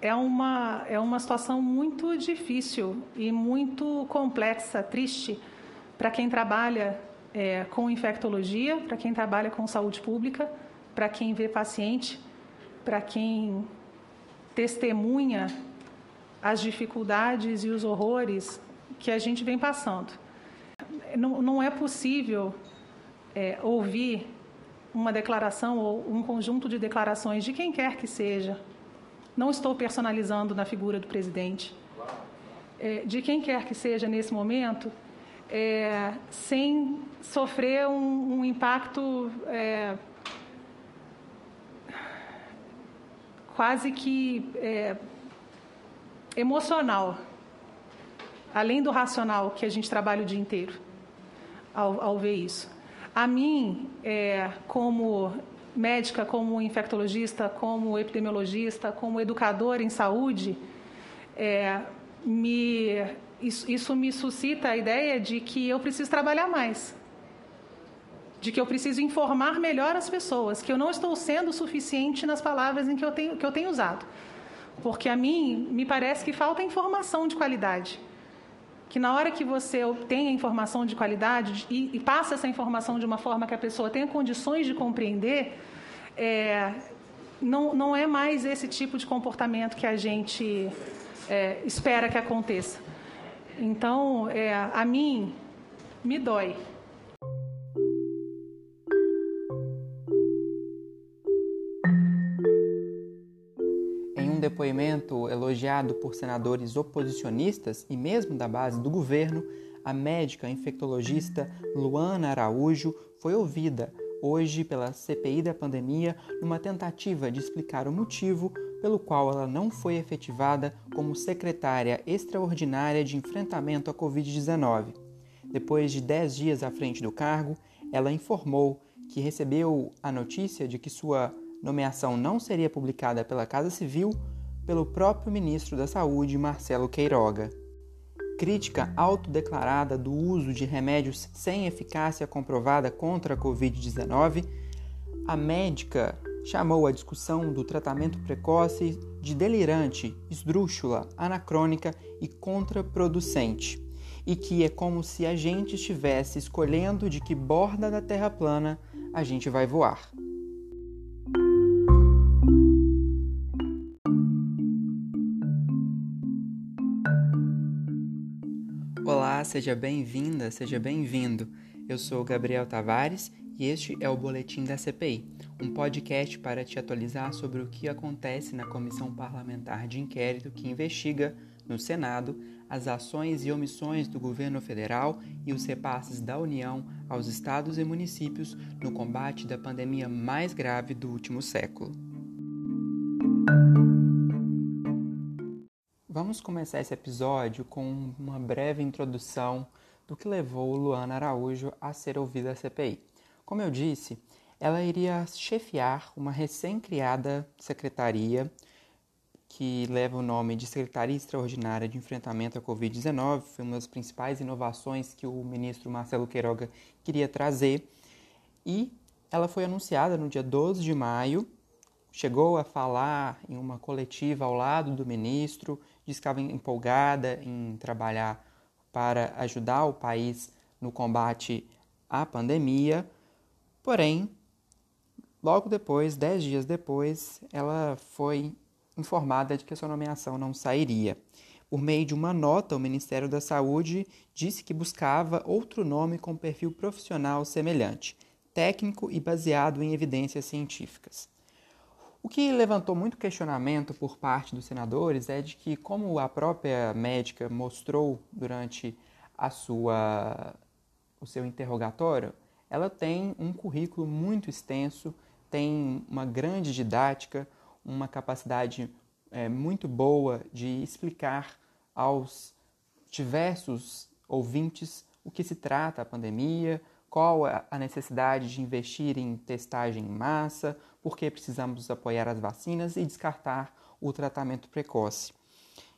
é uma, é uma situação muito difícil e muito complexa, triste, para quem trabalha é, com infectologia, para quem trabalha com saúde pública, para quem vê paciente, para quem testemunha as dificuldades e os horrores que a gente vem passando. Não, não é possível é, ouvir uma declaração ou um conjunto de declarações de quem quer que seja. Não estou personalizando na figura do presidente. É, de quem quer que seja nesse momento, é, sem sofrer um, um impacto é, quase que é, emocional, além do racional que a gente trabalha o dia inteiro ao, ao ver isso. A mim, é, como médica, como infectologista, como epidemiologista, como educadora em saúde, é, me, isso, isso me suscita a ideia de que eu preciso trabalhar mais de que eu preciso informar melhor as pessoas, que eu não estou sendo suficiente nas palavras em que eu tenho, que eu tenho usado. Porque a mim me parece que falta informação de qualidade. Que na hora que você obtém a informação de qualidade e, e passa essa informação de uma forma que a pessoa tenha condições de compreender, é, não, não é mais esse tipo de comportamento que a gente é, espera que aconteça. Então, é, a mim, me dói depoimento elogiado por senadores oposicionistas e mesmo da base do governo, a médica infectologista Luana Araújo foi ouvida hoje pela CPI da pandemia numa tentativa de explicar o motivo pelo qual ela não foi efetivada como secretária extraordinária de enfrentamento à Covid-19. Depois de 10 dias à frente do cargo, ela informou que recebeu a notícia de que sua nomeação não seria publicada pela Casa Civil pelo próprio ministro da Saúde, Marcelo Queiroga. Crítica autodeclarada do uso de remédios sem eficácia comprovada contra a Covid-19, a médica chamou a discussão do tratamento precoce de delirante, esdrúxula, anacrônica e contraproducente, e que é como se a gente estivesse escolhendo de que borda da Terra plana a gente vai voar. Seja bem-vinda, seja bem-vindo. Eu sou Gabriel Tavares e este é o Boletim da CPI, um podcast para te atualizar sobre o que acontece na Comissão Parlamentar de Inquérito que investiga, no Senado, as ações e omissões do governo federal e os repasses da União aos estados e municípios no combate da pandemia mais grave do último século. Vamos começar esse episódio com uma breve introdução do que levou Luana Araújo a ser ouvida à CPI. Como eu disse, ela iria chefiar uma recém-criada secretaria que leva o nome de Secretaria Extraordinária de Enfrentamento à Covid-19. Foi uma das principais inovações que o ministro Marcelo Queiroga queria trazer. E ela foi anunciada no dia 12 de maio, chegou a falar em uma coletiva ao lado do ministro, disse que estava empolgada em trabalhar para ajudar o país no combate à pandemia. Porém, logo depois, dez dias depois, ela foi informada de que sua nomeação não sairia. Por meio de uma nota, o Ministério da Saúde disse que buscava outro nome com perfil profissional semelhante, técnico e baseado em evidências científicas. O que levantou muito questionamento por parte dos senadores é de que, como a própria médica mostrou durante a sua, o seu interrogatório, ela tem um currículo muito extenso, tem uma grande didática, uma capacidade é, muito boa de explicar aos diversos ouvintes o que se trata a pandemia, qual a necessidade de investir em testagem em massa, porque precisamos apoiar as vacinas e descartar o tratamento precoce.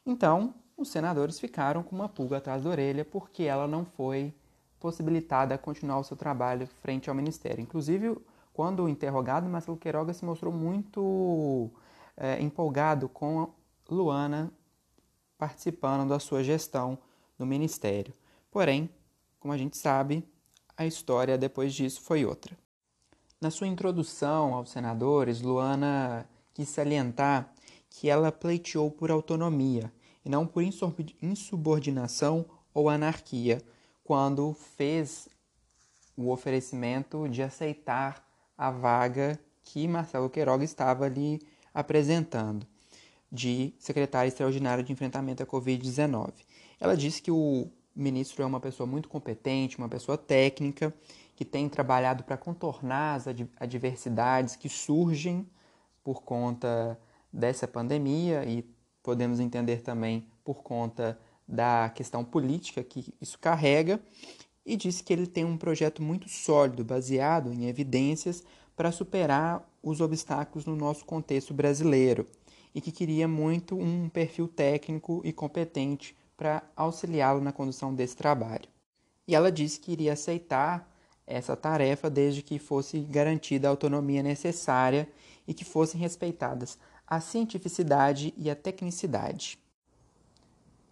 Então, os senadores ficaram com uma pulga atrás da orelha porque ela não foi possibilitada a continuar o seu trabalho frente ao Ministério. Inclusive, quando interrogado, Marcelo Queiroga se mostrou muito é, empolgado com Luana participando da sua gestão no ministério. Porém, como a gente sabe, a história depois disso foi outra. Na sua introdução aos senadores, Luana quis salientar que ela pleiteou por autonomia e não por insubordinação ou anarquia, quando fez o oferecimento de aceitar a vaga que Marcelo Queiroga estava ali apresentando de secretária extraordinária de enfrentamento à Covid-19. Ela disse que o ministro é uma pessoa muito competente, uma pessoa técnica, que tem trabalhado para contornar as adversidades que surgem por conta dessa pandemia e podemos entender também por conta da questão política que isso carrega, e disse que ele tem um projeto muito sólido, baseado em evidências, para superar os obstáculos no nosso contexto brasileiro e que queria muito um perfil técnico e competente para auxiliá-lo na condução desse trabalho. E ela disse que iria aceitar essa tarefa desde que fosse garantida a autonomia necessária e que fossem respeitadas a cientificidade e a tecnicidade.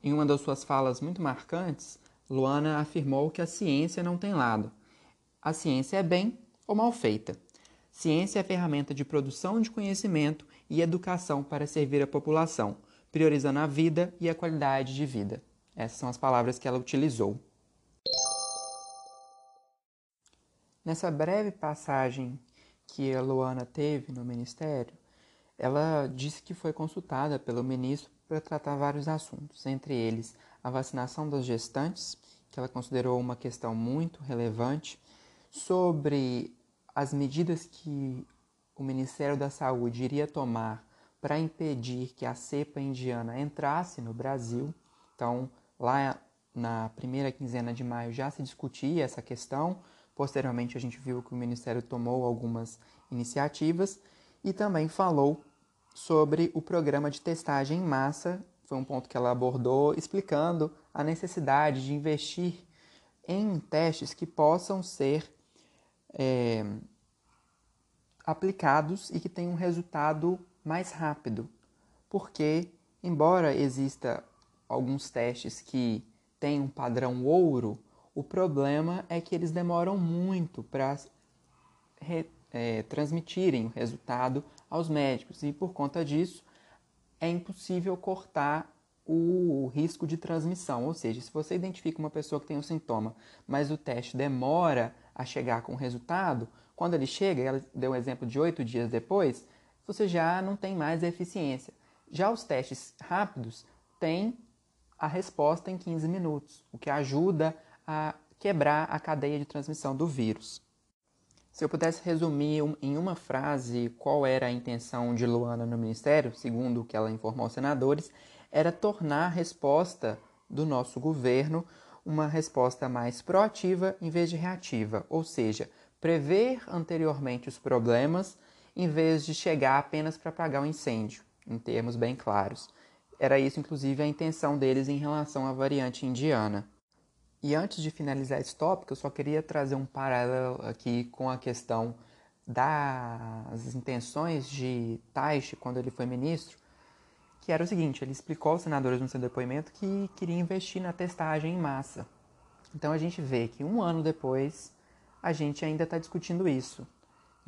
Em uma das suas falas muito marcantes, Luana afirmou que a ciência não tem lado. A ciência é bem ou mal feita. Ciência é ferramenta de produção de conhecimento e educação para servir a população, priorizando a vida e a qualidade de vida. Essas são as palavras que ela utilizou. Nessa breve passagem que a Luana teve no ministério, ela disse que foi consultada pelo ministro para tratar vários assuntos, entre eles a vacinação das gestantes, que ela considerou uma questão muito relevante, sobre as medidas que o Ministério da Saúde iria tomar para impedir que a cepa indiana entrasse no Brasil. Então, lá na primeira quinzena de maio já se discutia essa questão. Posteriormente, a gente viu que o Ministério tomou algumas iniciativas e também falou sobre o programa de testagem em massa. Foi um ponto que ela abordou, explicando a necessidade de investir em testes que possam ser é, aplicados e que tenham um resultado mais rápido. Porque, embora exista alguns testes que têm um padrão ouro, o problema é que eles demoram muito para é, transmitirem o resultado aos médicos e, por conta disso, é impossível cortar o risco de transmissão. Ou seja, se você identifica uma pessoa que tem um sintoma, mas o teste demora a chegar com o resultado, quando ele chega, ela deu um exemplo de oito dias depois, você já não tem mais eficiência. Já os testes rápidos têm a resposta em 15 minutos, o que ajuda a quebrar a cadeia de transmissão do vírus. Se eu pudesse resumir em uma frase qual era a intenção de Luana no Ministério, segundo o que ela informou aos senadores, era tornar a resposta do nosso governo uma resposta mais proativa em vez de reativa, ou seja, prever anteriormente os problemas em vez de chegar apenas para apagar o um incêndio, em termos bem claros. Era isso, inclusive, a intenção deles em relação à variante indiana. E antes de finalizar esse tópico, eu só queria trazer um paralelo aqui com a questão das intenções de Taishi quando ele foi ministro, que era o seguinte: ele explicou aos senadores no seu depoimento que queria investir na testagem em massa. Então a gente vê que um ano depois a gente ainda está discutindo isso.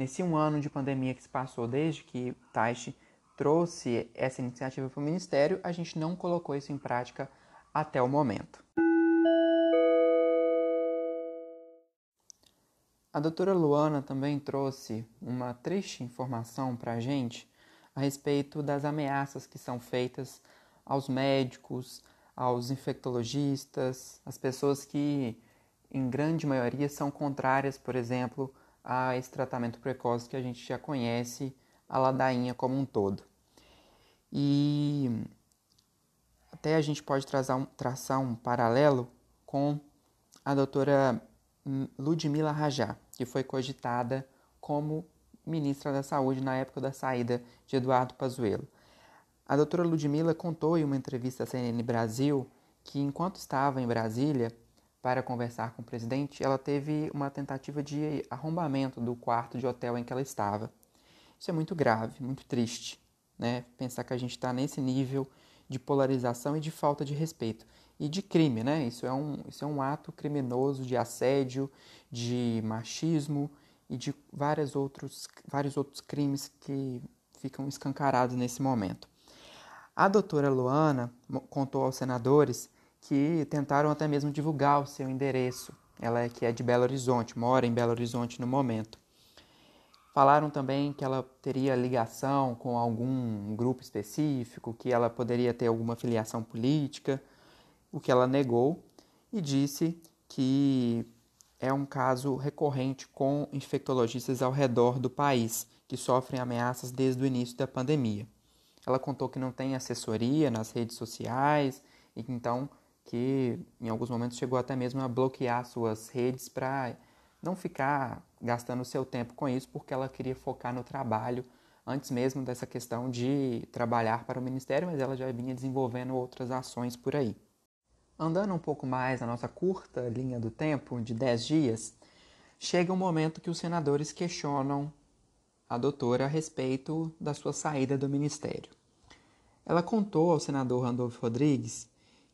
Nesse um ano de pandemia que se passou desde que Taishi trouxe essa iniciativa para o Ministério, a gente não colocou isso em prática até o momento. A doutora Luana também trouxe uma triste informação para a gente a respeito das ameaças que são feitas aos médicos, aos infectologistas, às pessoas que em grande maioria, são contrárias, por exemplo, a esse tratamento precoce que a gente já conhece, a ladainha como um todo. E até a gente pode traçar um, traçar um paralelo com a doutora Ludmila Rajá, que foi cogitada como ministra da Saúde na época da saída de Eduardo Pazuello. A doutora Ludmila contou em uma entrevista à CNN Brasil que, enquanto estava em Brasília, para conversar com o presidente, ela teve uma tentativa de arrombamento do quarto de hotel em que ela estava. Isso é muito grave, muito triste. né? Pensar que a gente está nesse nível de polarização e de falta de respeito e de crime, né? Isso é um, isso é um ato criminoso de assédio, de machismo e de vários outros, vários outros crimes que ficam escancarados nesse momento. A doutora Luana contou aos senadores que tentaram até mesmo divulgar o seu endereço. Ela é que é de Belo Horizonte, mora em Belo Horizonte no momento. Falaram também que ela teria ligação com algum grupo específico, que ela poderia ter alguma filiação política, o que ela negou e disse que é um caso recorrente com infectologistas ao redor do país que sofrem ameaças desde o início da pandemia. Ela contou que não tem assessoria nas redes sociais e que então que em alguns momentos chegou até mesmo a bloquear suas redes para não ficar gastando seu tempo com isso, porque ela queria focar no trabalho antes mesmo dessa questão de trabalhar para o ministério, mas ela já vinha desenvolvendo outras ações por aí. Andando um pouco mais na nossa curta linha do tempo, de 10 dias, chega um momento que os senadores questionam a doutora a respeito da sua saída do ministério. Ela contou ao senador Randolfo Rodrigues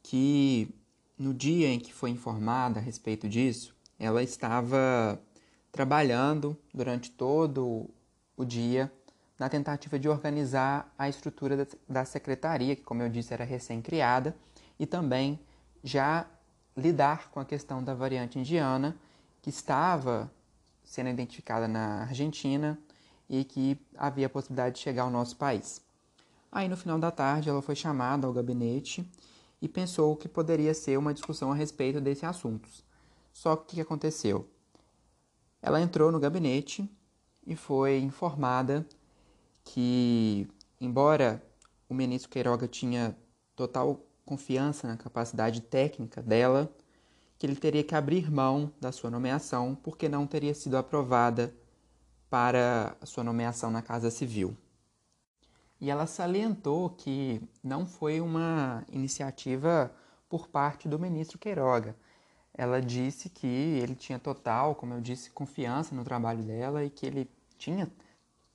que no dia em que foi informada a respeito disso, ela estava trabalhando durante todo o dia na tentativa de organizar a estrutura da secretaria, que, como eu disse, era recém-criada, e também já lidar com a questão da variante indiana, que estava sendo identificada na Argentina e que havia a possibilidade de chegar ao nosso país. Aí, no final da tarde, ela foi chamada ao gabinete e pensou que poderia ser uma discussão a respeito desses assuntos. Só que o que aconteceu? Ela entrou no gabinete e foi informada que, embora o ministro Queiroga tinha total confiança na capacidade técnica dela, que ele teria que abrir mão da sua nomeação porque não teria sido aprovada para a sua nomeação na Casa Civil. E ela salientou que não foi uma iniciativa por parte do ministro Queiroga. Ela disse que ele tinha total, como eu disse, confiança no trabalho dela e que ele tinha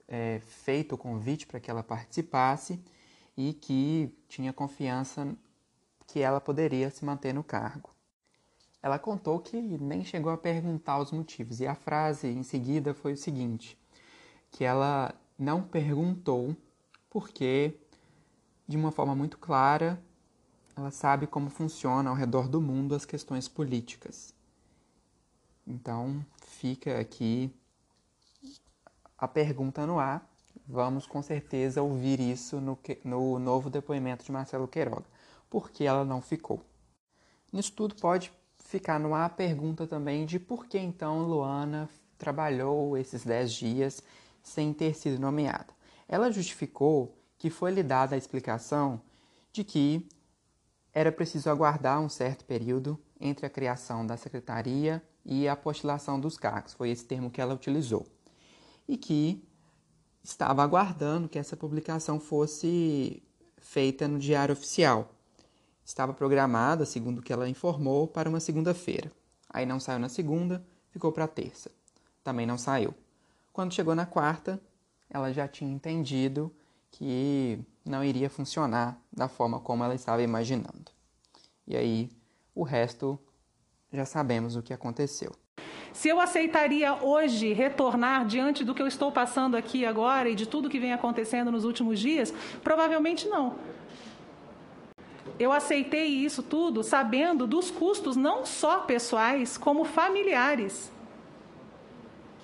é, feito o convite para que ela participasse e que tinha confiança que ela poderia se manter no cargo. Ela contou que nem chegou a perguntar os motivos, e a frase em seguida foi o seguinte: que ela não perguntou porque, de uma forma muito clara, ela sabe como funciona ao redor do mundo as questões políticas. Então, fica aqui a pergunta no ar. Vamos com certeza ouvir isso no, no novo depoimento de Marcelo Queiroga por que ela não ficou. Nisso tudo pode ficar no ar a pergunta também de por que então Luana trabalhou esses 10 dias sem ter sido nomeada. Ela justificou que foi lhe dada a explicação de que era preciso aguardar um certo período entre a criação da secretaria e a postilação dos cargos, foi esse termo que ela utilizou. E que estava aguardando que essa publicação fosse feita no Diário Oficial, estava programada, segundo o que ela informou, para uma segunda-feira. Aí não saiu na segunda, ficou para terça. Também não saiu. Quando chegou na quarta, ela já tinha entendido que não iria funcionar da forma como ela estava imaginando. E aí, o resto já sabemos o que aconteceu. Se eu aceitaria hoje retornar diante do que eu estou passando aqui agora e de tudo que vem acontecendo nos últimos dias, provavelmente não eu aceitei isso tudo sabendo dos custos não só pessoais, como familiares.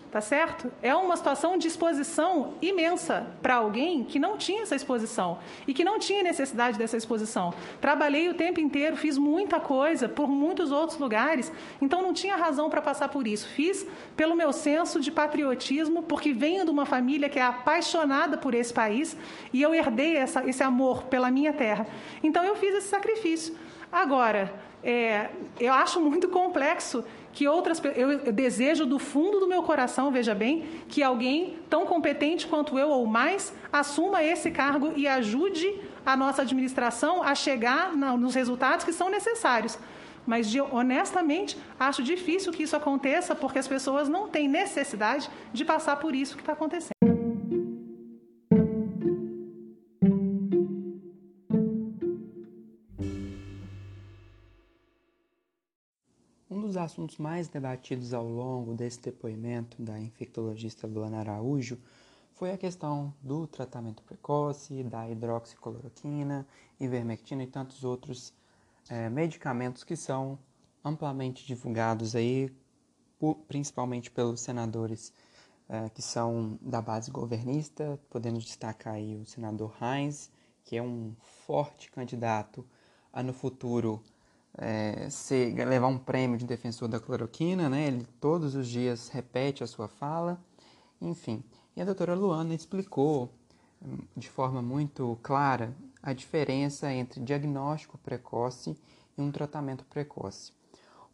Tá certo? É uma situação de exposição imensa para alguém que não tinha essa exposição e que não tinha necessidade dessa exposição. Trabalhei o tempo inteiro, fiz muita coisa por muitos outros lugares, então não tinha razão para passar por isso. Fiz pelo meu senso de patriotismo, porque venho de uma família que é apaixonada por esse país e eu herdei essa, esse amor pela minha terra. Então eu fiz esse sacrifício. Agora, é, eu acho muito complexo que outras eu, eu desejo do fundo do meu coração, veja bem, que alguém tão competente quanto eu ou mais assuma esse cargo e ajude a nossa administração a chegar na, nos resultados que são necessários. Mas, de, honestamente, acho difícil que isso aconteça porque as pessoas não têm necessidade de passar por isso que está acontecendo. Dos assuntos mais debatidos ao longo desse depoimento da infectologista Luana Araújo foi a questão do tratamento precoce, da hidroxicloroquina, ivermectina e tantos outros é, medicamentos que são amplamente divulgados aí, principalmente pelos senadores é, que são da base governista. Podemos destacar aí o senador Heinz, que é um forte candidato a no futuro é, ser, levar um prêmio de defensor da cloroquina, né? Ele todos os dias repete a sua fala, enfim. E a doutora Luana explicou hum, de forma muito clara a diferença entre diagnóstico precoce e um tratamento precoce.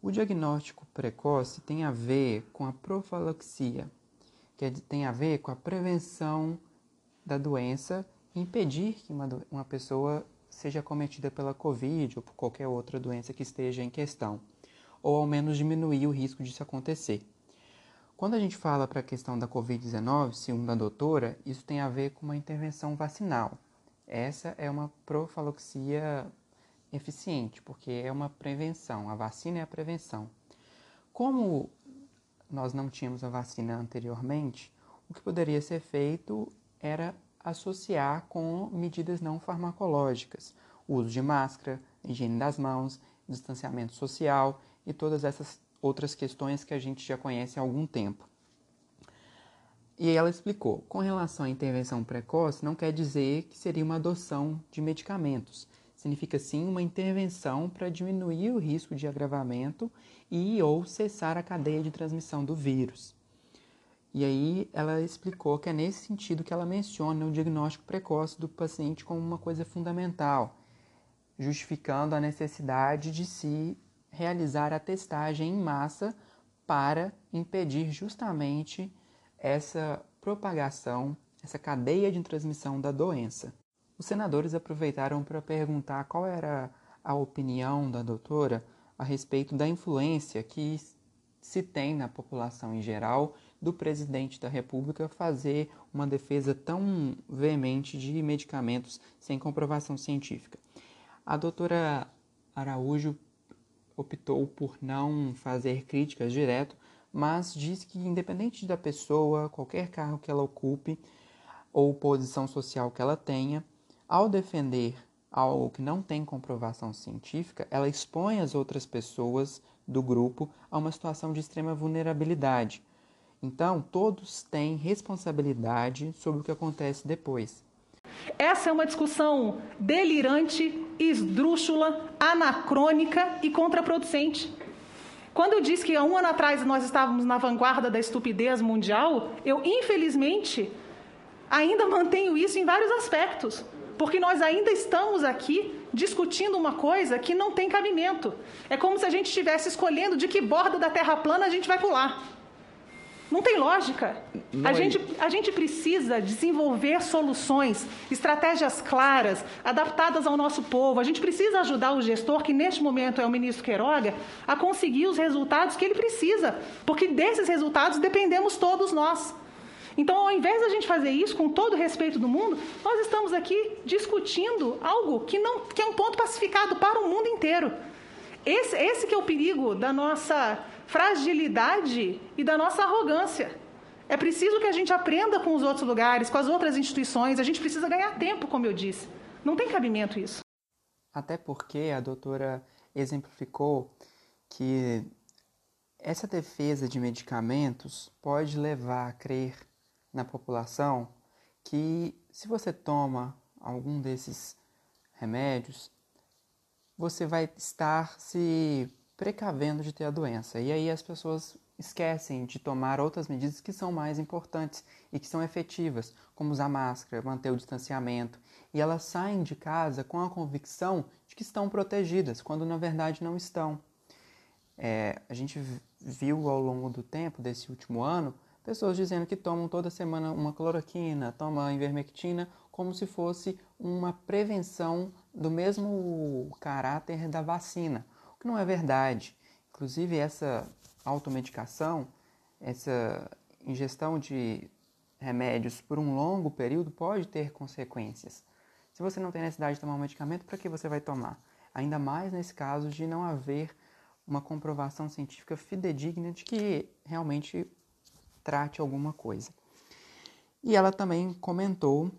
O diagnóstico precoce tem a ver com a profilaxia, que tem a ver com a prevenção da doença impedir que uma, uma pessoa seja cometida pela Covid ou por qualquer outra doença que esteja em questão, ou ao menos diminuir o risco disso acontecer. Quando a gente fala para a questão da Covid-19, segundo a doutora, isso tem a ver com uma intervenção vacinal. Essa é uma profilaxia eficiente, porque é uma prevenção, a vacina é a prevenção. Como nós não tínhamos a vacina anteriormente, o que poderia ser feito era associar com medidas não farmacológicas, uso de máscara, higiene das mãos, distanciamento social e todas essas outras questões que a gente já conhece há algum tempo. E ela explicou: com relação à intervenção precoce, não quer dizer que seria uma adoção de medicamentos. Significa sim uma intervenção para diminuir o risco de agravamento e ou cessar a cadeia de transmissão do vírus. E aí ela explicou que é nesse sentido que ela menciona o diagnóstico precoce do paciente como uma coisa fundamental, justificando a necessidade de se realizar a testagem em massa para impedir justamente essa propagação, essa cadeia de transmissão da doença. Os senadores aproveitaram para perguntar qual era a opinião da doutora a respeito da influência que se tem na população em geral do presidente da República fazer uma defesa tão veemente de medicamentos sem comprovação científica. A doutora Araújo optou por não fazer críticas direto, mas diz que independente da pessoa, qualquer cargo que ela ocupe ou posição social que ela tenha, ao defender algo que não tem comprovação científica, ela expõe as outras pessoas do grupo a uma situação de extrema vulnerabilidade. Então, todos têm responsabilidade sobre o que acontece depois. Essa é uma discussão delirante, esdrúxula, anacrônica e contraproducente. Quando eu disse que há um ano atrás nós estávamos na vanguarda da estupidez mundial, eu infelizmente ainda mantenho isso em vários aspectos, porque nós ainda estamos aqui discutindo uma coisa que não tem cabimento. É como se a gente estivesse escolhendo de que borda da Terra plana a gente vai pular. Não tem lógica. A gente, a gente precisa desenvolver soluções, estratégias claras, adaptadas ao nosso povo. A gente precisa ajudar o gestor, que neste momento é o ministro Queiroga, a conseguir os resultados que ele precisa, porque desses resultados dependemos todos nós. Então, ao invés da gente fazer isso com todo o respeito do mundo, nós estamos aqui discutindo algo que, não, que é um ponto pacificado para o mundo inteiro. Esse, esse que é o perigo da nossa fragilidade e da nossa arrogância. É preciso que a gente aprenda com os outros lugares, com as outras instituições. A gente precisa ganhar tempo, como eu disse. Não tem cabimento isso. Até porque a doutora exemplificou que essa defesa de medicamentos pode levar a crer na população que se você toma algum desses remédios, você vai estar se precavendo de ter a doença. E aí as pessoas esquecem de tomar outras medidas que são mais importantes e que são efetivas, como usar máscara, manter o distanciamento. E elas saem de casa com a convicção de que estão protegidas, quando na verdade não estão. É, a gente viu ao longo do tempo, desse último ano, pessoas dizendo que tomam toda semana uma cloroquina, tomam ivermectina, como se fosse uma prevenção do mesmo caráter da vacina que não é verdade. Inclusive, essa automedicação, essa ingestão de remédios por um longo período pode ter consequências. Se você não tem necessidade de tomar um medicamento, para que você vai tomar? Ainda mais nesse caso de não haver uma comprovação científica fidedigna de que realmente trate alguma coisa. E ela também comentou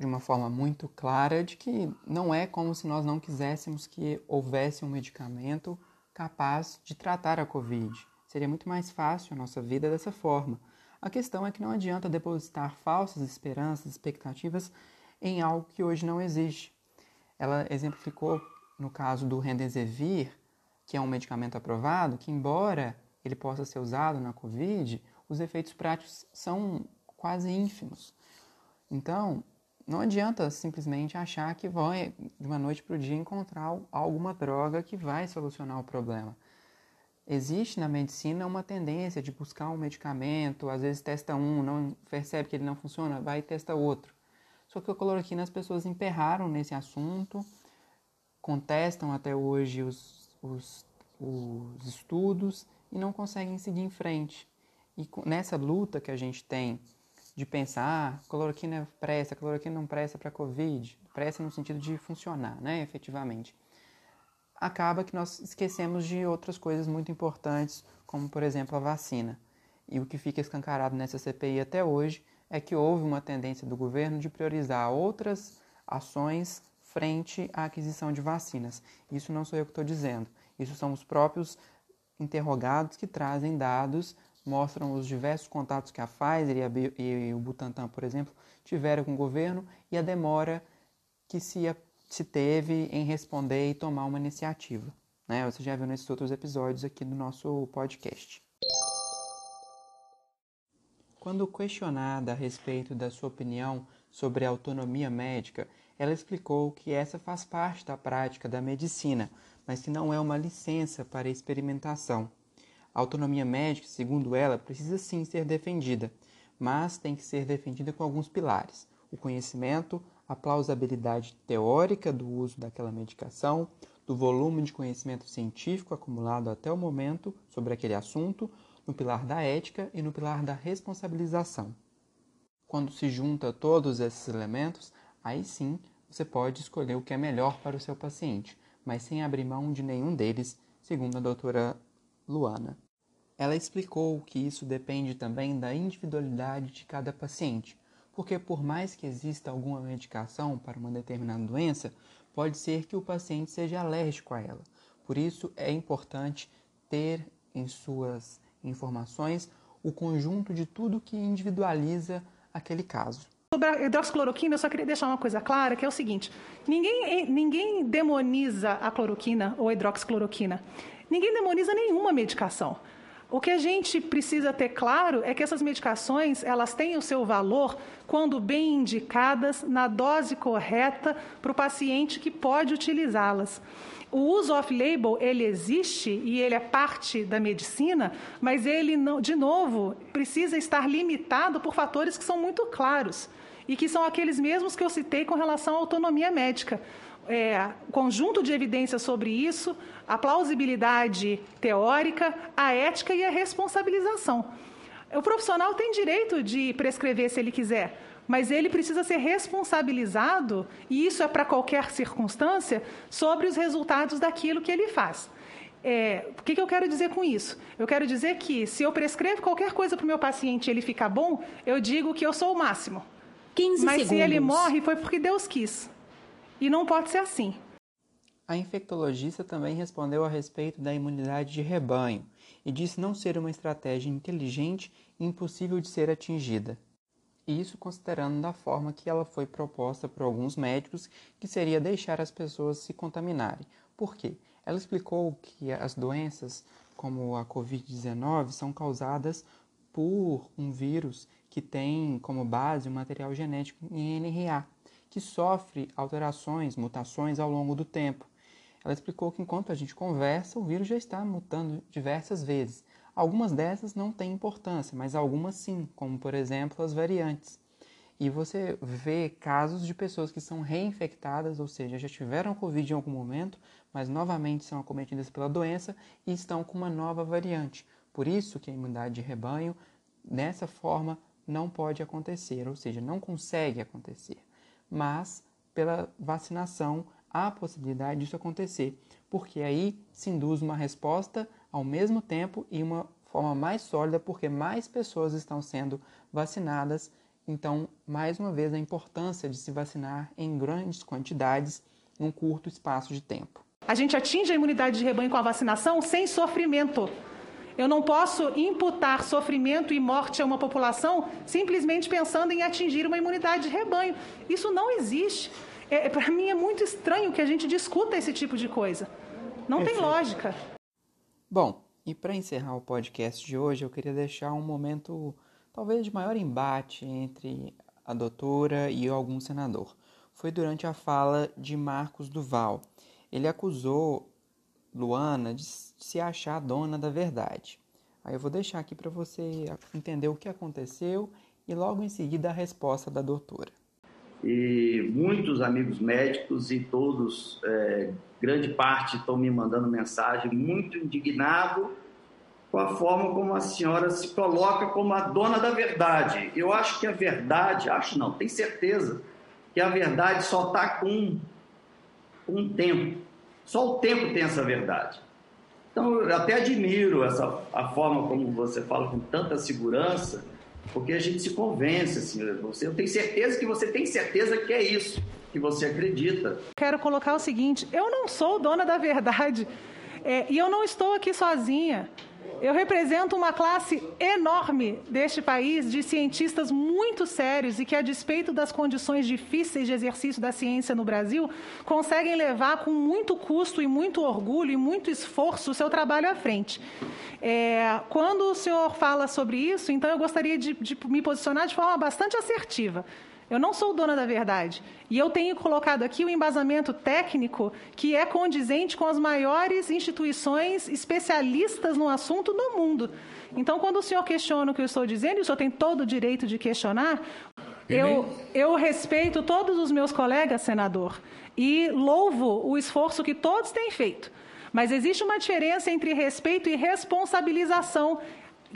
de uma forma muito clara de que não é como se nós não quiséssemos que houvesse um medicamento capaz de tratar a Covid. Seria muito mais fácil a nossa vida dessa forma. A questão é que não adianta depositar falsas esperanças, expectativas em algo que hoje não existe. Ela exemplificou no caso do Remdesivir, que é um medicamento aprovado, que embora ele possa ser usado na Covid, os efeitos práticos são quase ínfimos. Então, não adianta simplesmente achar que vai, de uma noite para o dia, encontrar alguma droga que vai solucionar o problema. Existe na medicina uma tendência de buscar um medicamento, às vezes testa um, não percebe que ele não funciona, vai e testa outro. Só que a cloroquina as pessoas emperraram nesse assunto, contestam até hoje os, os, os estudos e não conseguem seguir em frente. E nessa luta que a gente tem de pensar, ah, cloroquina presta, cloroquina não presta para Covid, presta no sentido de funcionar, né, efetivamente. Acaba que nós esquecemos de outras coisas muito importantes, como por exemplo a vacina. E o que fica escancarado nessa CPI até hoje é que houve uma tendência do governo de priorizar outras ações frente à aquisição de vacinas. Isso não sou eu que estou dizendo, isso são os próprios interrogados que trazem dados, mostram os diversos contatos que a Pfizer e, a e o Butantan, por exemplo, tiveram com o governo e a demora que se, se teve em responder e tomar uma iniciativa. Né? Você já viu nesses outros episódios aqui do nosso podcast. Quando questionada a respeito da sua opinião sobre a autonomia médica, ela explicou que essa faz parte da prática da medicina, mas que não é uma licença para experimentação. A autonomia médica, segundo ela, precisa sim ser defendida, mas tem que ser defendida com alguns pilares: o conhecimento, a plausibilidade teórica do uso daquela medicação, do volume de conhecimento científico acumulado até o momento sobre aquele assunto, no pilar da ética e no pilar da responsabilização. Quando se junta todos esses elementos, aí sim você pode escolher o que é melhor para o seu paciente, mas sem abrir mão de nenhum deles, segundo a doutora Luana. Ela explicou que isso depende também da individualidade de cada paciente, porque por mais que exista alguma medicação para uma determinada doença, pode ser que o paciente seja alérgico a ela. Por isso é importante ter em suas informações o conjunto de tudo que individualiza aquele caso. Sobre a hidroxicloroquina, eu só queria deixar uma coisa clara, que é o seguinte: ninguém, ninguém demoniza a cloroquina ou a hidroxicloroquina. Ninguém demoniza nenhuma medicação. O que a gente precisa ter claro é que essas medicações elas têm o seu valor quando bem indicadas na dose correta para o paciente que pode utilizá-las. O uso off-label, ele existe e ele é parte da medicina, mas ele, não, de novo, precisa estar limitado por fatores que são muito claros e que são aqueles mesmos que eu citei com relação à autonomia médica. É, conjunto de evidências sobre isso, a plausibilidade teórica, a ética e a responsabilização. O profissional tem direito de prescrever se ele quiser, mas ele precisa ser responsabilizado, e isso é para qualquer circunstância, sobre os resultados daquilo que ele faz. É, o que, que, eu quero dizer com isso? Eu quero dizer que se eu prescrevo qualquer coisa para o meu paciente e ele ficar bom, eu digo que eu sou o máximo. 15 Mas segundos. se ele morre, foi porque Deus quis. E não pode ser assim. A infectologista também respondeu a respeito da imunidade de rebanho e disse não ser uma estratégia inteligente e impossível de ser atingida. Isso considerando da forma que ela foi proposta por alguns médicos, que seria deixar as pessoas se contaminarem. Por quê? Ela explicou que as doenças como a Covid-19 são causadas por um vírus que tem como base um material genético em NRA, que sofre alterações, mutações ao longo do tempo. Ela explicou que enquanto a gente conversa, o vírus já está mutando diversas vezes. Algumas dessas não têm importância, mas algumas sim, como por exemplo as variantes. E você vê casos de pessoas que são reinfectadas, ou seja, já tiveram Covid em algum momento, mas novamente são acometidas pela doença e estão com uma nova variante. Por isso que a imunidade de rebanho, dessa forma, não pode acontecer, ou seja, não consegue acontecer. Mas, pela vacinação, há possibilidade disso acontecer, porque aí se induz uma resposta ao mesmo tempo e uma forma mais sólida, porque mais pessoas estão sendo vacinadas. Então, mais uma vez, a importância de se vacinar em grandes quantidades em um curto espaço de tempo. A gente atinge a imunidade de rebanho com a vacinação sem sofrimento. Eu não posso imputar sofrimento e morte a uma população simplesmente pensando em atingir uma imunidade de rebanho. Isso não existe. É, Para mim é muito estranho que a gente discuta esse tipo de coisa. Não tem lógica. Bom, e para encerrar o podcast de hoje, eu queria deixar um momento talvez de maior embate entre a doutora e algum senador. Foi durante a fala de Marcos Duval. Ele acusou Luana de se achar dona da verdade. Aí eu vou deixar aqui para você entender o que aconteceu e logo em seguida a resposta da doutora. E muitos amigos médicos e todos, é, grande parte, estão me mandando mensagem muito indignado com a forma como a senhora se coloca como a dona da verdade. Eu acho que a verdade, acho não, tenho certeza que a verdade só está com um tempo. Só o tempo tem essa verdade. Então, eu até admiro essa, a forma como você fala com tanta segurança, porque a gente se convence. Assim, você, eu tenho certeza que você tem certeza que é isso que você acredita. Quero colocar o seguinte: eu não sou dona da verdade é, e eu não estou aqui sozinha. Eu represento uma classe enorme deste país de cientistas muito sérios e que, a despeito das condições difíceis de exercício da ciência no Brasil, conseguem levar com muito custo e muito orgulho e muito esforço o seu trabalho à frente. É, quando o senhor fala sobre isso, então eu gostaria de, de me posicionar de forma bastante assertiva. Eu não sou dona da verdade. E eu tenho colocado aqui o embasamento técnico que é condizente com as maiores instituições especialistas no assunto no mundo. Então, quando o senhor questiona o que eu estou dizendo, e o senhor tem todo o direito de questionar, eu, eu respeito todos os meus colegas, senador, e louvo o esforço que todos têm feito. Mas existe uma diferença entre respeito e responsabilização,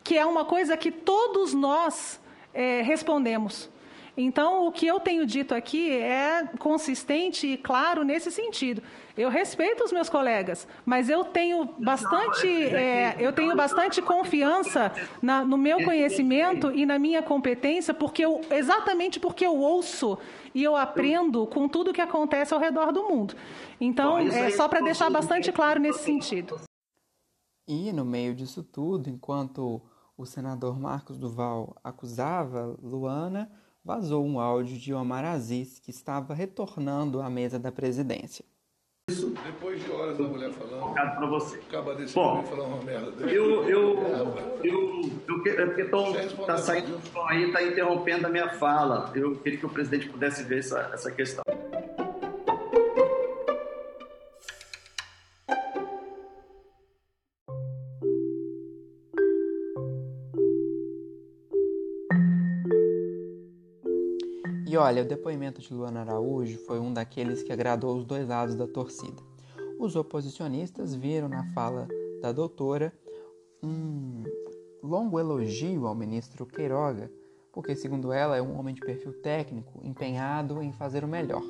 que é uma coisa que todos nós é, respondemos. Então, o que eu tenho dito aqui é consistente e claro nesse sentido. Eu respeito os meus colegas, mas eu tenho bastante, é, eu tenho bastante confiança na, no meu conhecimento e na minha competência, porque eu, exatamente porque eu ouço e eu aprendo com tudo que acontece ao redor do mundo. Então, é só para deixar bastante claro nesse sentido. E no meio disso tudo, enquanto o senador Marcos Duval acusava Luana, vazou um áudio de Omar Aziz, que estava retornando à mesa da presidência. Isso. Depois de horas da mulher falando. para você. Acaba desse Bom, falar uma merda. Eu, eu, eu, eu, é porque está saindo som aí, está interrompendo a minha fala. Eu queria que o presidente pudesse ver essa, essa questão. E olha, o depoimento de Luana Araújo foi um daqueles que agradou os dois lados da torcida. Os oposicionistas viram na fala da doutora um longo elogio ao ministro Queiroga, porque, segundo ela, é um homem de perfil técnico empenhado em fazer o melhor.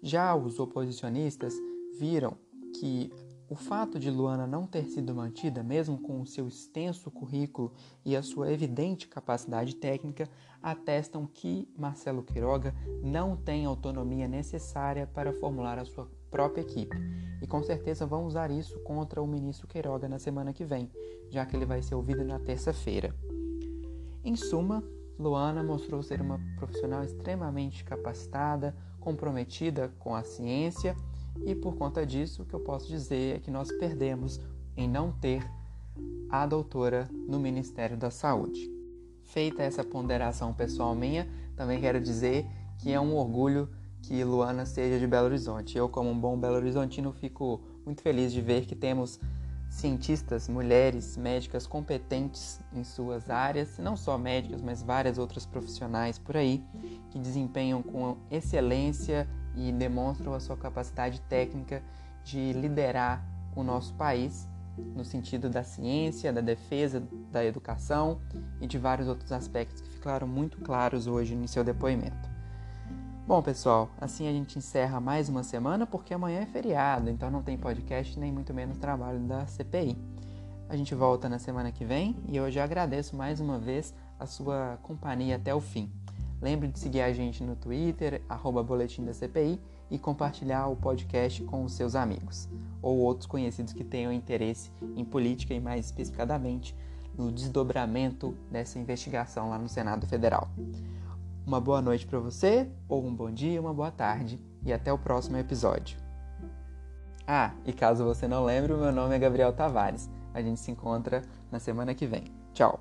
Já os oposicionistas viram que o fato de Luana não ter sido mantida, mesmo com o seu extenso currículo e a sua evidente capacidade técnica, atestam que Marcelo Queiroga não tem autonomia necessária para formular a sua própria equipe. E com certeza vão usar isso contra o ministro Queiroga na semana que vem, já que ele vai ser ouvido na terça-feira. Em suma, Luana mostrou ser uma profissional extremamente capacitada, comprometida com a ciência e por conta disso, o que eu posso dizer é que nós perdemos em não ter a doutora no Ministério da Saúde. Feita essa ponderação pessoal minha, também quero dizer que é um orgulho que Luana seja de Belo Horizonte. Eu, como um bom Belo Horizontino, fico muito feliz de ver que temos cientistas, mulheres, médicas competentes em suas áreas, não só médicas, mas várias outras profissionais por aí, que desempenham com excelência e demonstram a sua capacidade técnica de liderar o nosso país no sentido da ciência, da defesa, da educação e de vários outros aspectos que ficaram muito claros hoje em seu depoimento. Bom, pessoal, assim a gente encerra mais uma semana porque amanhã é feriado, então não tem podcast nem muito menos trabalho da CPI. A gente volta na semana que vem e eu já agradeço mais uma vez a sua companhia até o fim. Lembre de seguir a gente no Twitter, arroba Boletim da CPI, e compartilhar o podcast com os seus amigos ou outros conhecidos que tenham interesse em política e, mais especificadamente, no desdobramento dessa investigação lá no Senado Federal. Uma boa noite para você, ou um bom dia, uma boa tarde, e até o próximo episódio. Ah, e caso você não lembre, o meu nome é Gabriel Tavares. A gente se encontra na semana que vem. Tchau!